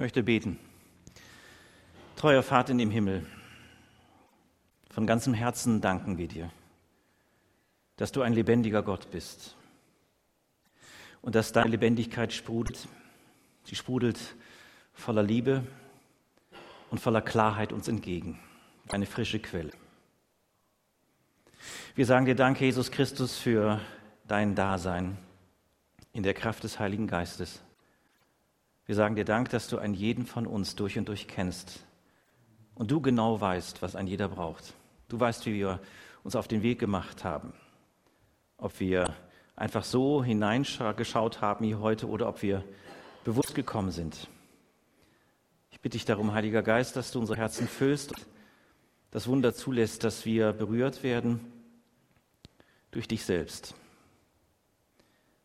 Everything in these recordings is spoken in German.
möchte beten. Treuer Vater in dem Himmel, von ganzem Herzen danken wir dir, dass du ein lebendiger Gott bist und dass deine Lebendigkeit sprudelt. Sie sprudelt voller Liebe und voller Klarheit uns entgegen. Eine frische Quelle. Wir sagen dir Dank, Jesus Christus, für dein Dasein in der Kraft des Heiligen Geistes. Wir sagen dir Dank, dass du einen jeden von uns durch und durch kennst und du genau weißt, was ein jeder braucht. Du weißt, wie wir uns auf den Weg gemacht haben, ob wir einfach so hineingeschaut haben wie heute oder ob wir bewusst gekommen sind. Ich bitte dich darum, Heiliger Geist, dass du unsere Herzen füllst und das Wunder zulässt, dass wir berührt werden durch dich selbst.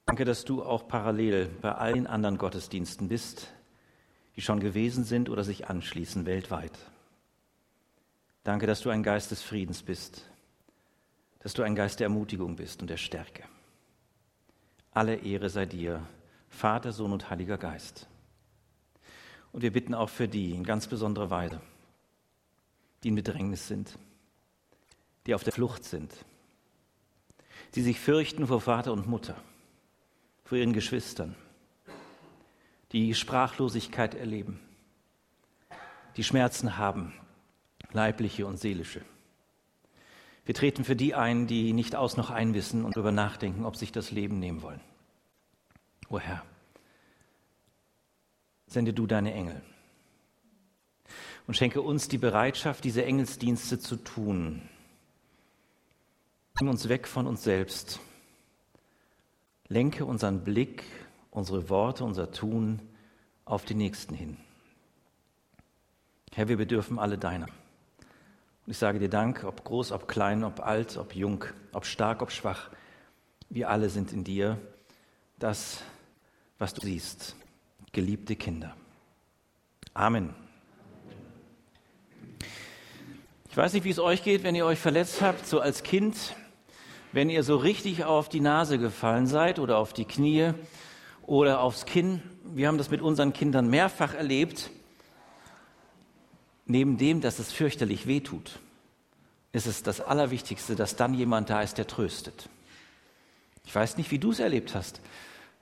Danke, dass du auch parallel bei allen anderen Gottesdiensten bist, die schon gewesen sind oder sich anschließen weltweit. Danke, dass du ein Geist des Friedens bist, dass du ein Geist der Ermutigung bist und der Stärke. Alle Ehre sei dir, Vater, Sohn und Heiliger Geist. Und wir bitten auch für die in ganz besonderer Weise, die in Bedrängnis sind, die auf der Flucht sind, die sich fürchten vor Vater und Mutter vor ihren Geschwistern, die Sprachlosigkeit erleben, die Schmerzen haben, leibliche und seelische. Wir treten für die ein, die nicht aus noch einwissen und darüber nachdenken, ob sich das Leben nehmen wollen. O Herr, sende du deine Engel und schenke uns die Bereitschaft, diese Engelsdienste zu tun. Bring uns weg von uns selbst Lenke unseren Blick, unsere Worte, unser Tun auf den Nächsten hin. Herr, wir bedürfen alle deiner. Und ich sage dir Dank, ob groß, ob klein, ob alt, ob jung, ob stark, ob schwach. Wir alle sind in dir das, was du siehst. Geliebte Kinder. Amen. Ich weiß nicht, wie es euch geht, wenn ihr euch verletzt habt, so als Kind wenn ihr so richtig auf die Nase gefallen seid oder auf die Knie oder aufs Kinn. Wir haben das mit unseren Kindern mehrfach erlebt. Neben dem, dass es fürchterlich wehtut, ist es das Allerwichtigste, dass dann jemand da ist, der tröstet. Ich weiß nicht, wie du es erlebt hast.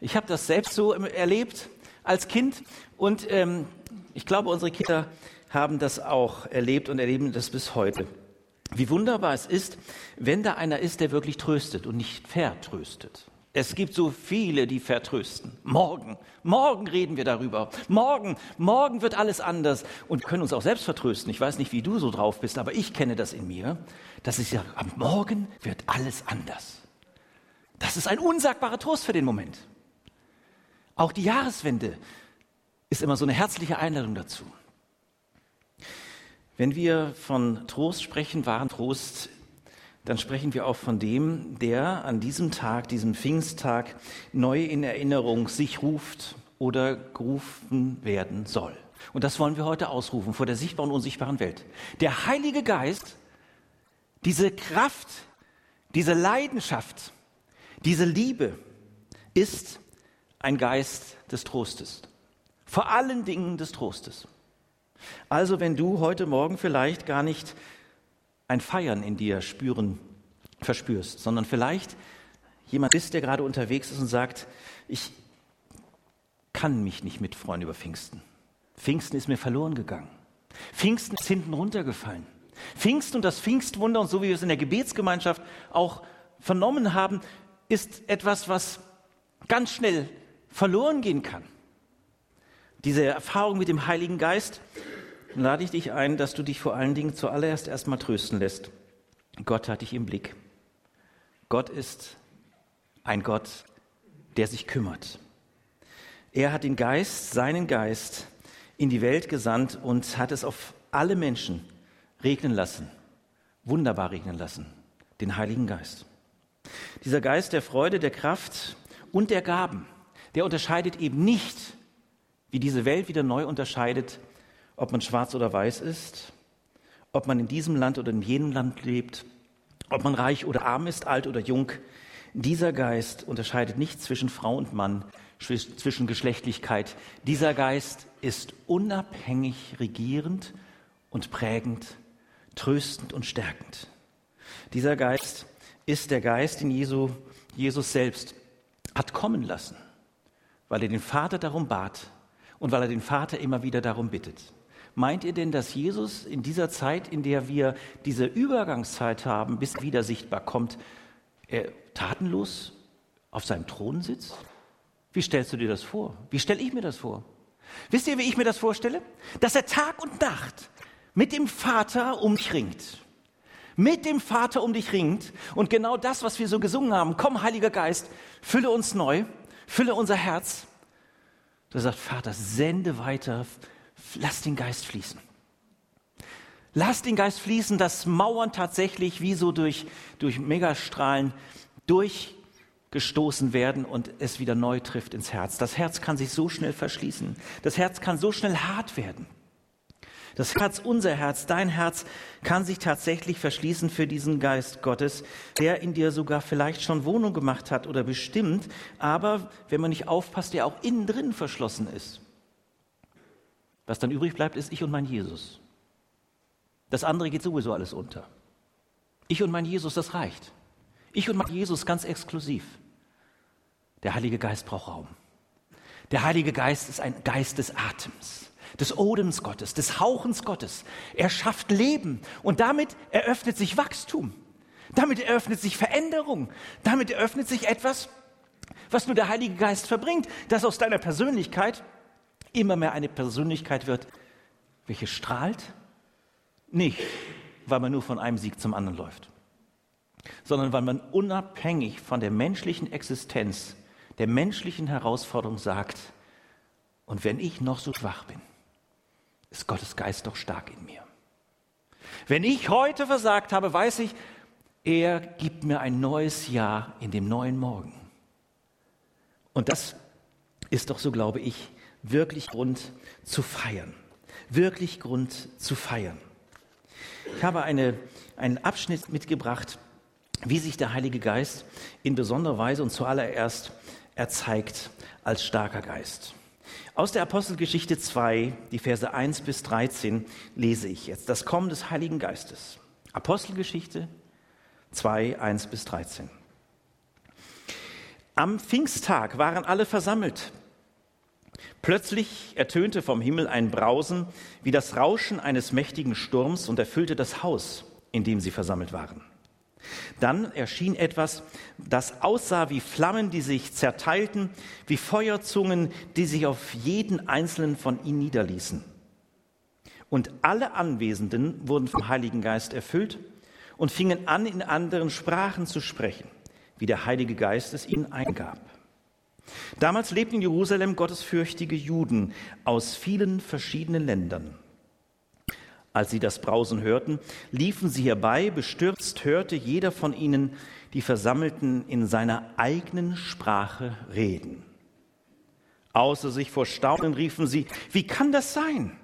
Ich habe das selbst so erlebt als Kind und ähm, ich glaube, unsere Kinder haben das auch erlebt und erleben das bis heute. Wie wunderbar es ist, wenn da einer ist, der wirklich tröstet und nicht vertröstet. Es gibt so viele, die vertrösten. Morgen, morgen reden wir darüber. Morgen, morgen wird alles anders und können uns auch selbst vertrösten. Ich weiß nicht, wie du so drauf bist, aber ich kenne das in mir. Das ist ja, am Morgen wird alles anders. Das ist ein unsagbarer Trost für den Moment. Auch die Jahreswende ist immer so eine herzliche Einladung dazu. Wenn wir von Trost sprechen, wahren Trost, dann sprechen wir auch von dem, der an diesem Tag, diesem Pfingsttag, neu in Erinnerung sich ruft oder gerufen werden soll. Und das wollen wir heute ausrufen vor der sichtbaren und unsichtbaren Welt. Der Heilige Geist, diese Kraft, diese Leidenschaft, diese Liebe ist ein Geist des Trostes. Vor allen Dingen des Trostes. Also wenn du heute Morgen vielleicht gar nicht ein Feiern in dir spüren, verspürst, sondern vielleicht jemand bist, der gerade unterwegs ist und sagt, ich kann mich nicht mitfreuen über Pfingsten. Pfingsten ist mir verloren gegangen. Pfingsten ist hinten runtergefallen. Pfingsten und das Pfingstwunder und so wie wir es in der Gebetsgemeinschaft auch vernommen haben, ist etwas, was ganz schnell verloren gehen kann. Diese Erfahrung mit dem Heiligen Geist lade ich dich ein, dass du dich vor allen Dingen zuallererst erstmal trösten lässt. Gott hat dich im Blick. Gott ist ein Gott, der sich kümmert. Er hat den Geist, seinen Geist, in die Welt gesandt und hat es auf alle Menschen regnen lassen, wunderbar regnen lassen, den Heiligen Geist. Dieser Geist der Freude, der Kraft und der Gaben, der unterscheidet eben nicht, wie diese Welt wieder neu unterscheidet, ob man schwarz oder weiß ist, ob man in diesem Land oder in jenem Land lebt, ob man reich oder arm ist, alt oder jung. Dieser Geist unterscheidet nicht zwischen Frau und Mann, zwischen Geschlechtlichkeit. Dieser Geist ist unabhängig regierend und prägend, tröstend und stärkend. Dieser Geist ist der Geist, den Jesu, Jesus selbst hat kommen lassen, weil er den Vater darum bat und weil er den Vater immer wieder darum bittet. Meint ihr denn, dass Jesus in dieser Zeit, in der wir diese Übergangszeit haben, bis er wieder sichtbar kommt, er tatenlos auf seinem Thron sitzt? Wie stellst du dir das vor? Wie stelle ich mir das vor? Wisst ihr, wie ich mir das vorstelle? Dass er Tag und Nacht mit dem Vater um dich ringt. Mit dem Vater um dich ringt. Und genau das, was wir so gesungen haben, komm, Heiliger Geist, fülle uns neu, fülle unser Herz. Du sagst, Vater, sende weiter, lass den Geist fließen. Lass den Geist fließen, dass Mauern tatsächlich wie so durch, durch Megastrahlen durchgestoßen werden und es wieder neu trifft ins Herz. Das Herz kann sich so schnell verschließen. Das Herz kann so schnell hart werden. Das Herz, unser Herz, dein Herz kann sich tatsächlich verschließen für diesen Geist Gottes, der in dir sogar vielleicht schon Wohnung gemacht hat oder bestimmt, aber wenn man nicht aufpasst, der auch innen drin verschlossen ist. Was dann übrig bleibt, ist ich und mein Jesus. Das andere geht sowieso alles unter. Ich und mein Jesus, das reicht. Ich und mein Jesus ganz exklusiv. Der Heilige Geist braucht Raum. Der Heilige Geist ist ein Geist des Atems, des Odems Gottes, des Hauchens Gottes. Er schafft Leben und damit eröffnet sich Wachstum. Damit eröffnet sich Veränderung. Damit eröffnet sich etwas, was nur der Heilige Geist verbringt, das aus deiner Persönlichkeit immer mehr eine Persönlichkeit wird, welche strahlt, nicht weil man nur von einem Sieg zum anderen läuft, sondern weil man unabhängig von der menschlichen Existenz, der menschlichen Herausforderung sagt, und wenn ich noch so schwach bin, ist Gottes Geist doch stark in mir. Wenn ich heute versagt habe, weiß ich, er gibt mir ein neues Jahr in dem neuen Morgen. Und das ist doch so, glaube ich, wirklich Grund zu feiern. Wirklich Grund zu feiern. Ich habe eine, einen Abschnitt mitgebracht, wie sich der Heilige Geist in besonderer Weise und zuallererst erzeigt als starker Geist. Aus der Apostelgeschichte 2, die Verse 1 bis 13, lese ich jetzt das Kommen des Heiligen Geistes. Apostelgeschichte 2, 1 bis 13. Am Pfingsttag waren alle versammelt Plötzlich ertönte vom Himmel ein Brausen wie das Rauschen eines mächtigen Sturms und erfüllte das Haus, in dem sie versammelt waren. Dann erschien etwas, das aussah wie Flammen, die sich zerteilten, wie Feuerzungen, die sich auf jeden einzelnen von ihnen niederließen. Und alle Anwesenden wurden vom Heiligen Geist erfüllt und fingen an, in anderen Sprachen zu sprechen, wie der Heilige Geist es ihnen eingab. Damals lebten in Jerusalem gottesfürchtige Juden aus vielen verschiedenen Ländern. Als sie das Brausen hörten, liefen sie herbei, bestürzt hörte jeder von ihnen die Versammelten in seiner eigenen Sprache reden. Außer sich vor Staunen riefen sie, wie kann das sein?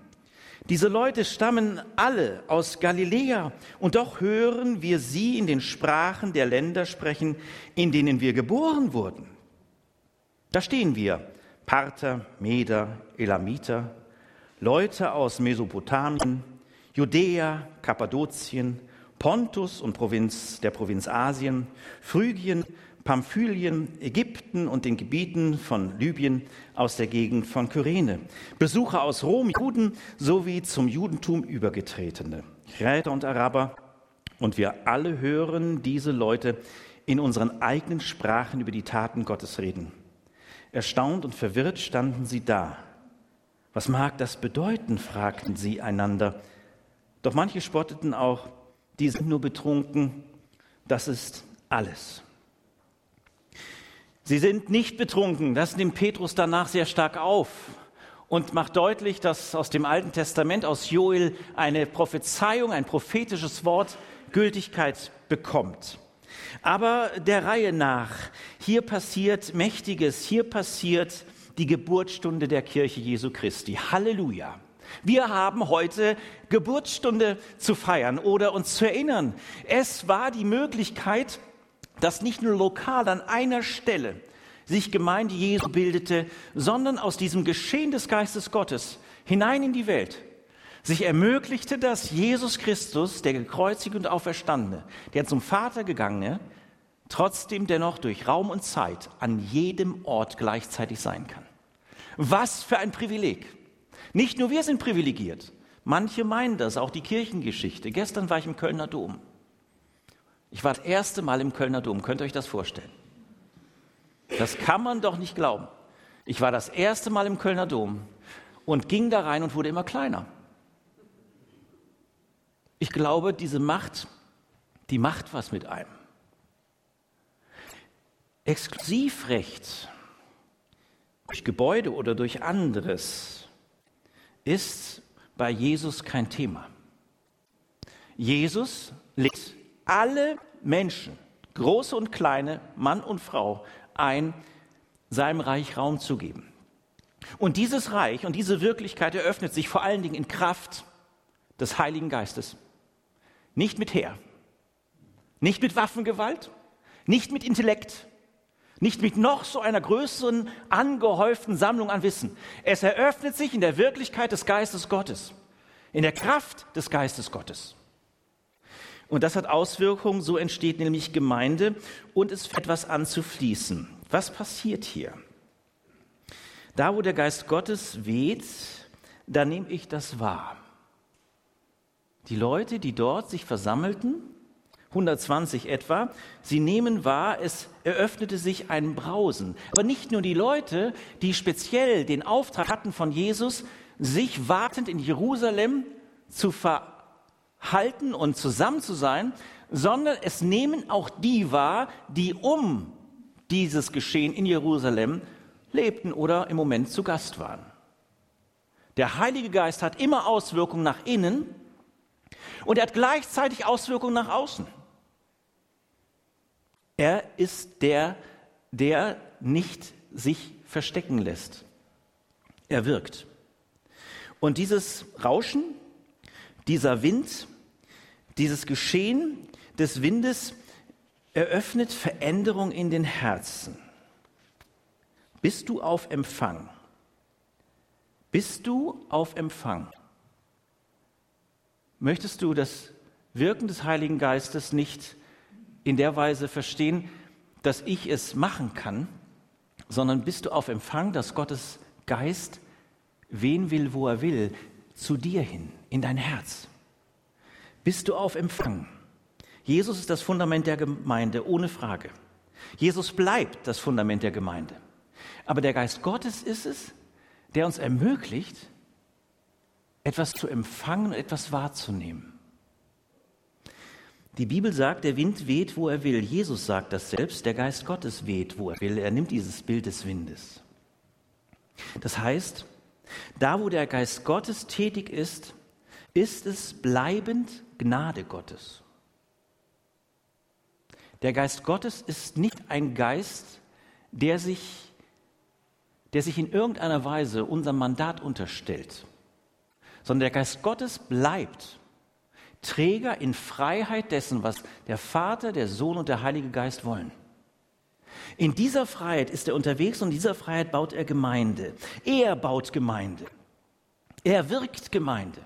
Diese Leute stammen alle aus Galiläa und doch hören wir sie in den Sprachen der Länder sprechen, in denen wir geboren wurden. Da stehen wir, Parther, Meder, Elamiter, Leute aus Mesopotamien, Judäa, Kappadokien, Pontus und Provinz der Provinz Asien, Phrygien, Pamphylien, Ägypten und den Gebieten von Libyen aus der Gegend von Kyrene, Besucher aus Rom, Juden sowie zum Judentum übergetretene, Räter und Araber. Und wir alle hören diese Leute in unseren eigenen Sprachen über die Taten Gottes reden. Erstaunt und verwirrt standen sie da. Was mag das bedeuten? fragten sie einander. Doch manche spotteten auch, die sind nur betrunken, das ist alles. Sie sind nicht betrunken, das nimmt Petrus danach sehr stark auf und macht deutlich, dass aus dem Alten Testament, aus Joel, eine Prophezeiung, ein prophetisches Wort Gültigkeit bekommt. Aber der Reihe nach, hier passiert Mächtiges, hier passiert die Geburtsstunde der Kirche Jesu Christi. Halleluja. Wir haben heute Geburtsstunde zu feiern oder uns zu erinnern. Es war die Möglichkeit, dass nicht nur lokal an einer Stelle sich Gemeinde Jesu bildete, sondern aus diesem Geschehen des Geistes Gottes hinein in die Welt sich ermöglichte, dass Jesus Christus, der gekreuzigte und auferstandene, der zum Vater gegangene, trotzdem dennoch durch Raum und Zeit an jedem Ort gleichzeitig sein kann. Was für ein Privileg. Nicht nur wir sind privilegiert. Manche meinen das, auch die Kirchengeschichte. Gestern war ich im Kölner Dom. Ich war das erste Mal im Kölner Dom. Könnt ihr euch das vorstellen? Das kann man doch nicht glauben. Ich war das erste Mal im Kölner Dom und ging da rein und wurde immer kleiner. Ich glaube, diese Macht, die macht was mit einem. Exklusivrecht durch Gebäude oder durch anderes ist bei Jesus kein Thema. Jesus lädt alle Menschen, große und kleine, Mann und Frau, ein, seinem Reich Raum zu geben. Und dieses Reich und diese Wirklichkeit eröffnet sich vor allen Dingen in Kraft des Heiligen Geistes. Nicht mit Heer, nicht mit Waffengewalt, nicht mit Intellekt, nicht mit noch so einer größeren, angehäuften Sammlung an Wissen. Es eröffnet sich in der Wirklichkeit des Geistes Gottes, in der Kraft des Geistes Gottes. Und das hat Auswirkungen, so entsteht nämlich Gemeinde und es fängt etwas an zu fließen. Was passiert hier? Da, wo der Geist Gottes weht, da nehme ich das wahr. Die Leute, die dort sich versammelten, 120 etwa, sie nehmen wahr, es eröffnete sich ein Brausen. Aber nicht nur die Leute, die speziell den Auftrag hatten von Jesus, sich wartend in Jerusalem zu ver halten und zusammen zu sein, sondern es nehmen auch die wahr, die um dieses Geschehen in Jerusalem lebten oder im Moment zu Gast waren. Der Heilige Geist hat immer Auswirkungen nach innen und er hat gleichzeitig Auswirkungen nach außen. Er ist der, der nicht sich verstecken lässt. Er wirkt. Und dieses Rauschen, dieser Wind, dieses Geschehen des Windes eröffnet Veränderung in den Herzen. Bist du auf Empfang? Bist du auf Empfang? Möchtest du das Wirken des Heiligen Geistes nicht in der Weise verstehen, dass ich es machen kann, sondern bist du auf Empfang, dass Gottes Geist wen will, wo er will, zu dir hin, in dein Herz. Bist du auf Empfang? Jesus ist das Fundament der Gemeinde, ohne Frage. Jesus bleibt das Fundament der Gemeinde. Aber der Geist Gottes ist es, der uns ermöglicht, etwas zu empfangen, etwas wahrzunehmen. Die Bibel sagt, der Wind weht, wo er will. Jesus sagt das selbst, der Geist Gottes weht, wo er will. Er nimmt dieses Bild des Windes. Das heißt, da wo der Geist Gottes tätig ist, ist es bleibend Gnade Gottes. Der Geist Gottes ist nicht ein Geist, der sich, der sich in irgendeiner Weise unserem Mandat unterstellt, sondern der Geist Gottes bleibt Träger in Freiheit dessen, was der Vater, der Sohn und der Heilige Geist wollen. In dieser Freiheit ist er unterwegs und in dieser Freiheit baut er Gemeinde. Er baut Gemeinde. Er wirkt Gemeinde.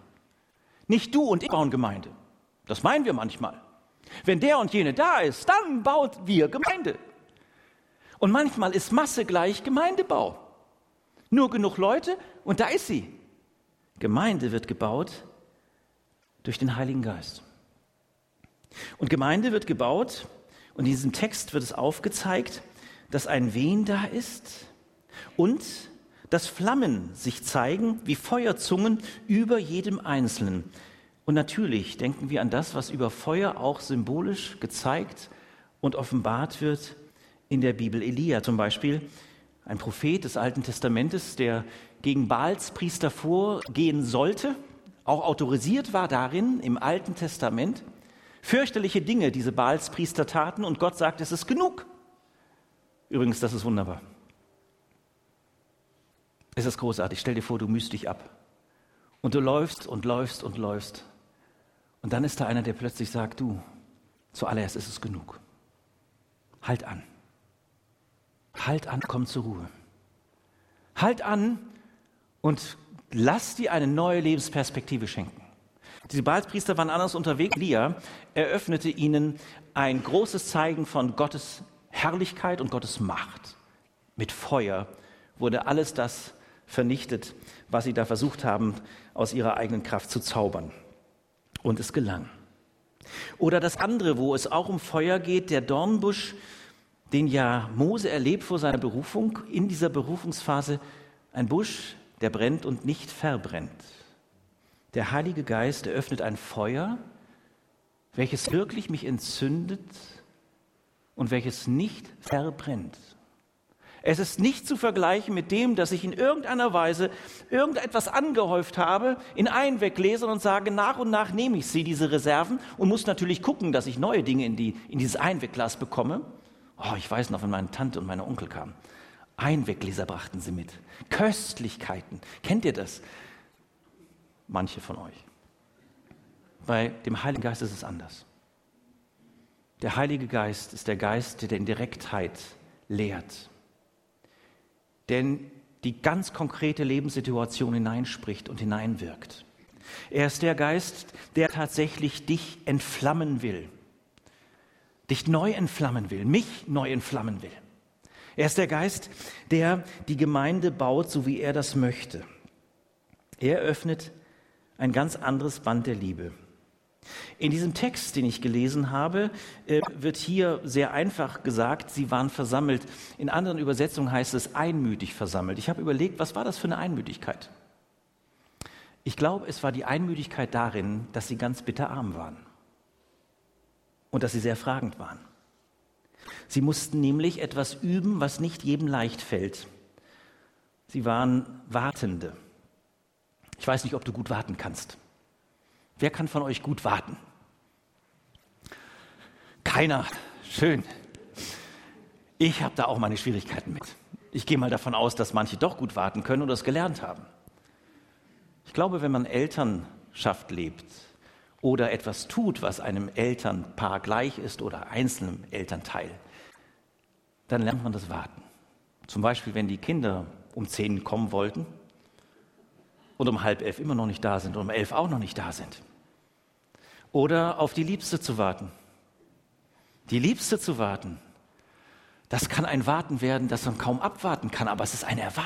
Nicht du und ich bauen Gemeinde. Das meinen wir manchmal. Wenn der und jene da ist, dann baut wir Gemeinde. Und manchmal ist Masse gleich Gemeindebau. Nur genug Leute und da ist sie. Gemeinde wird gebaut durch den Heiligen Geist. Und Gemeinde wird gebaut und in diesem Text wird es aufgezeigt, dass ein Wehen da ist und dass Flammen sich zeigen wie Feuerzungen über jedem Einzelnen. Und natürlich denken wir an das, was über Feuer auch symbolisch gezeigt und offenbart wird in der Bibel. Elia zum Beispiel, ein Prophet des Alten Testamentes, der gegen Baals Priester vorgehen sollte, auch autorisiert war darin im Alten Testament, fürchterliche Dinge diese Baals Priester taten und Gott sagt, es ist genug. Übrigens, das ist wunderbar. Es ist großartig. Stell dir vor, du mühst dich ab. Und du läufst und läufst und läufst. Und dann ist da einer, der plötzlich sagt, du, zuallererst ist es genug. halt an. Halt an, komm zur Ruhe. Halt an und lass dir eine neue Lebensperspektive schenken. Die Baalspriester waren anders unterwegs. Lia eröffnete ihnen ein großes Zeigen von Gottes Herrlichkeit und Gottes Macht. Mit Feuer wurde alles das vernichtet, was sie da versucht haben, aus ihrer eigenen Kraft zu zaubern. Und es gelang. Oder das andere, wo es auch um Feuer geht, der Dornbusch, den ja Mose erlebt vor seiner Berufung, in dieser Berufungsphase, ein Busch, der brennt und nicht verbrennt. Der Heilige Geist eröffnet ein Feuer, welches wirklich mich entzündet und welches nicht verbrennt. Es ist nicht zu vergleichen mit dem, dass ich in irgendeiner Weise irgendetwas angehäuft habe, in einen weglese und sage, nach und nach nehme ich sie, diese Reserven, und muss natürlich gucken, dass ich neue Dinge in, die, in dieses Einwegglas bekomme. Oh, ich weiß noch, wenn meine Tante und meine Onkel kamen. Einweggläser brachten sie mit. Köstlichkeiten. Kennt ihr das? Manche von euch. Bei dem Heiligen Geist ist es anders. Der Heilige Geist ist der Geist, der in Direktheit lehrt, der in die ganz konkrete Lebenssituation hineinspricht und hineinwirkt. Er ist der Geist, der tatsächlich dich entflammen will, dich neu entflammen will, mich neu entflammen will. Er ist der Geist, der die Gemeinde baut, so wie er das möchte. Er öffnet ein ganz anderes Band der Liebe. In diesem Text, den ich gelesen habe, äh, wird hier sehr einfach gesagt, sie waren versammelt. In anderen Übersetzungen heißt es einmütig versammelt. Ich habe überlegt, was war das für eine Einmütigkeit? Ich glaube, es war die Einmütigkeit darin, dass sie ganz bitterarm waren und dass sie sehr fragend waren. Sie mussten nämlich etwas üben, was nicht jedem leicht fällt. Sie waren Wartende. Ich weiß nicht, ob du gut warten kannst. Wer kann von euch gut warten? Keiner. Schön. Ich habe da auch meine Schwierigkeiten mit. Ich gehe mal davon aus, dass manche doch gut warten können oder es gelernt haben. Ich glaube, wenn man Elternschaft lebt oder etwas tut, was einem Elternpaar gleich ist oder einzelnem Elternteil, dann lernt man das Warten. Zum Beispiel, wenn die Kinder um zehn kommen wollten und um halb elf immer noch nicht da sind und um elf auch noch nicht da sind. Oder auf die Liebste zu warten. Die Liebste zu warten, das kann ein Warten werden, das man kaum abwarten kann, aber es ist eine Erwartung.